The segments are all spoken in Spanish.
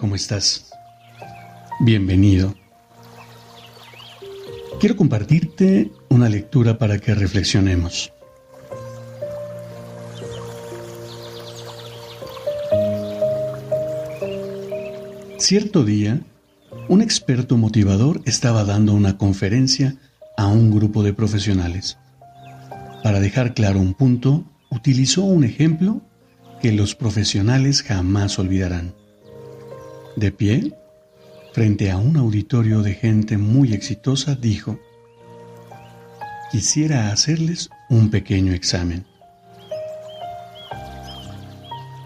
¿Cómo estás? Bienvenido. Quiero compartirte una lectura para que reflexionemos. Cierto día, un experto motivador estaba dando una conferencia a un grupo de profesionales. Para dejar claro un punto, utilizó un ejemplo que los profesionales jamás olvidarán. De pie, frente a un auditorio de gente muy exitosa, dijo, quisiera hacerles un pequeño examen.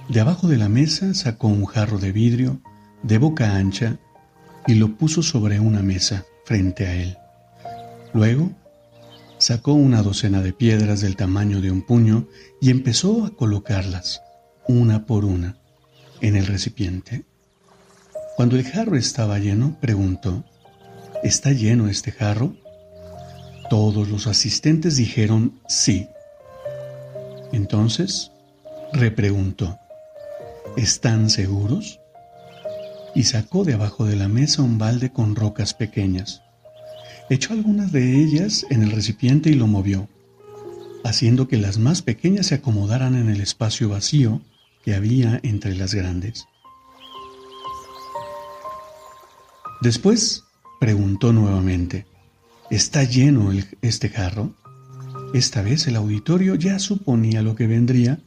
De abajo de la mesa sacó un jarro de vidrio de boca ancha y lo puso sobre una mesa frente a él. Luego, sacó una docena de piedras del tamaño de un puño y empezó a colocarlas, una por una, en el recipiente. Cuando el jarro estaba lleno, preguntó, ¿Está lleno este jarro? Todos los asistentes dijeron sí. Entonces, repreguntó, ¿están seguros? Y sacó de abajo de la mesa un balde con rocas pequeñas. Echó algunas de ellas en el recipiente y lo movió, haciendo que las más pequeñas se acomodaran en el espacio vacío que había entre las grandes. Después preguntó nuevamente, ¿está lleno este jarro? Esta vez el auditorio ya suponía lo que vendría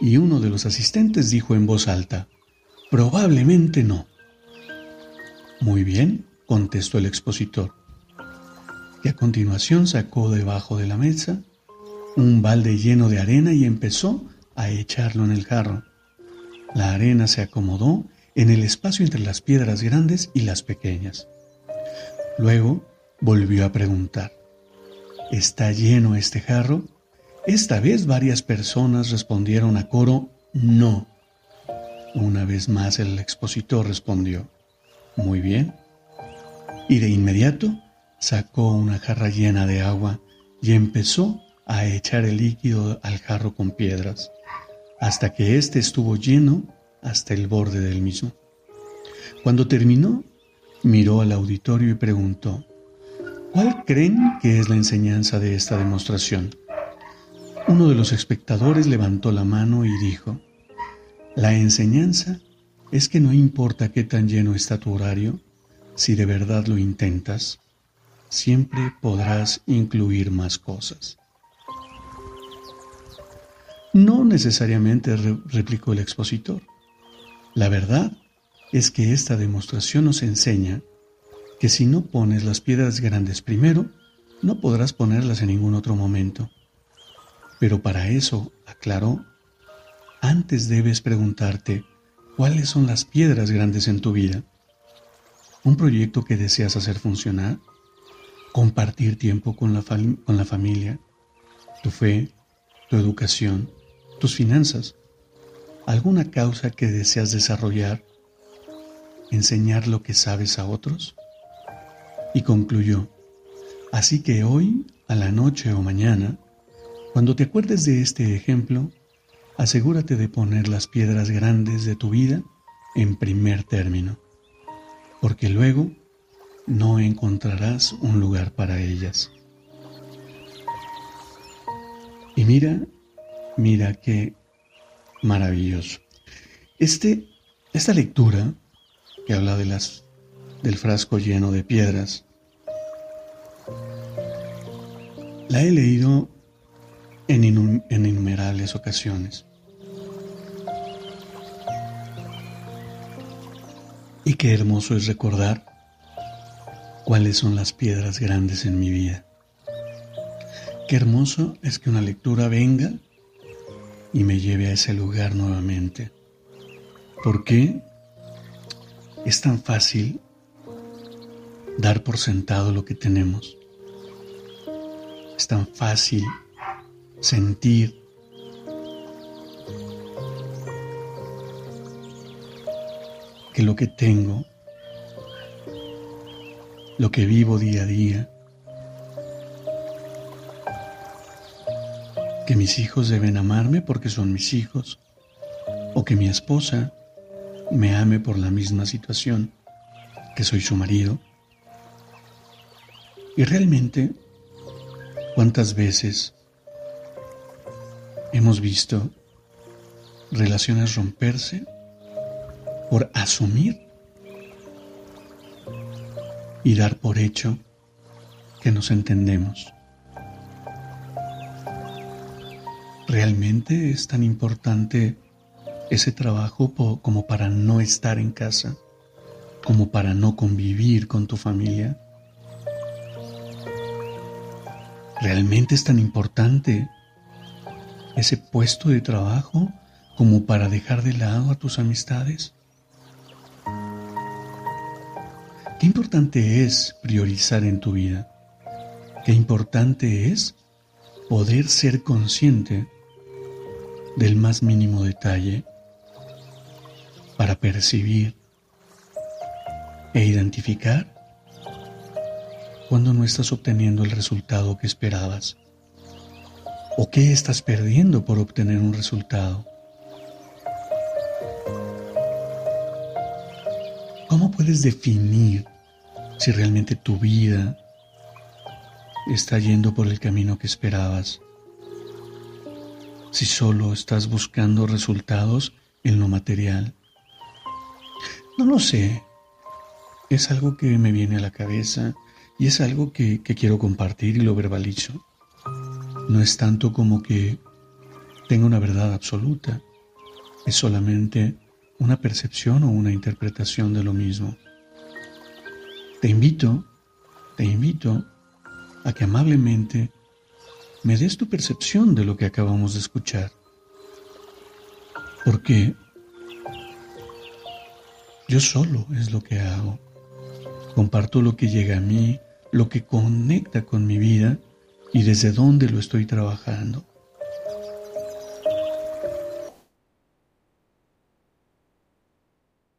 y uno de los asistentes dijo en voz alta, probablemente no. Muy bien, contestó el expositor. Y a continuación sacó debajo de la mesa un balde lleno de arena y empezó a echarlo en el jarro. La arena se acomodó en el espacio entre las piedras grandes y las pequeñas. Luego volvió a preguntar, ¿está lleno este jarro? Esta vez varias personas respondieron a coro, no. Una vez más el expositor respondió, muy bien. Y de inmediato sacó una jarra llena de agua y empezó a echar el líquido al jarro con piedras, hasta que éste estuvo lleno hasta el borde del mismo. Cuando terminó, miró al auditorio y preguntó, ¿cuál creen que es la enseñanza de esta demostración? Uno de los espectadores levantó la mano y dijo, la enseñanza es que no importa qué tan lleno está tu horario, si de verdad lo intentas, siempre podrás incluir más cosas. No necesariamente, replicó el expositor. La verdad es que esta demostración nos enseña que si no pones las piedras grandes primero, no podrás ponerlas en ningún otro momento. Pero para eso, aclaró, antes debes preguntarte cuáles son las piedras grandes en tu vida. ¿Un proyecto que deseas hacer funcionar? ¿Compartir tiempo con la, con la familia? ¿Tu fe? ¿Tu educación? ¿Tus finanzas? Alguna causa que deseas desarrollar, enseñar lo que sabes a otros? Y concluyó, así que hoy, a la noche o mañana, cuando te acuerdes de este ejemplo, asegúrate de poner las piedras grandes de tu vida en primer término, porque luego no encontrarás un lugar para ellas. Y mira, mira que maravilloso. Este, esta lectura que habla de las, del frasco lleno de piedras, la he leído en, en innumerables ocasiones. Y qué hermoso es recordar cuáles son las piedras grandes en mi vida. Qué hermoso es que una lectura venga y me lleve a ese lugar nuevamente. ¿Por qué es tan fácil dar por sentado lo que tenemos? Es tan fácil sentir que lo que tengo, lo que vivo día a día, que mis hijos deben amarme porque son mis hijos, o que mi esposa me ame por la misma situación, que soy su marido. Y realmente, ¿cuántas veces hemos visto relaciones romperse por asumir y dar por hecho que nos entendemos? ¿Realmente es tan importante ese trabajo como para no estar en casa, como para no convivir con tu familia? ¿Realmente es tan importante ese puesto de trabajo como para dejar de lado a tus amistades? Qué importante es priorizar en tu vida. Qué importante es poder ser consciente del más mínimo detalle para percibir e identificar cuando no estás obteniendo el resultado que esperabas o qué estás perdiendo por obtener un resultado. ¿Cómo puedes definir si realmente tu vida está yendo por el camino que esperabas? Si solo estás buscando resultados en lo material? No lo sé. Es algo que me viene a la cabeza y es algo que, quiero compartir y lo verbalizo. No es tanto como que tenga una verdad absoluta, es solamente una percepción o una interpretación de lo mismo. Te invito, te invito a que amablemente me des tu percepción de lo que acabamos de escuchar. Porque yo solo es lo que hago. Comparto lo que llega a mí, lo que conecta con mi vida y desde dónde lo estoy trabajando.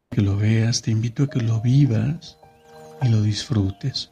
Que lo veas, te invito a que lo vivas y lo disfrutes.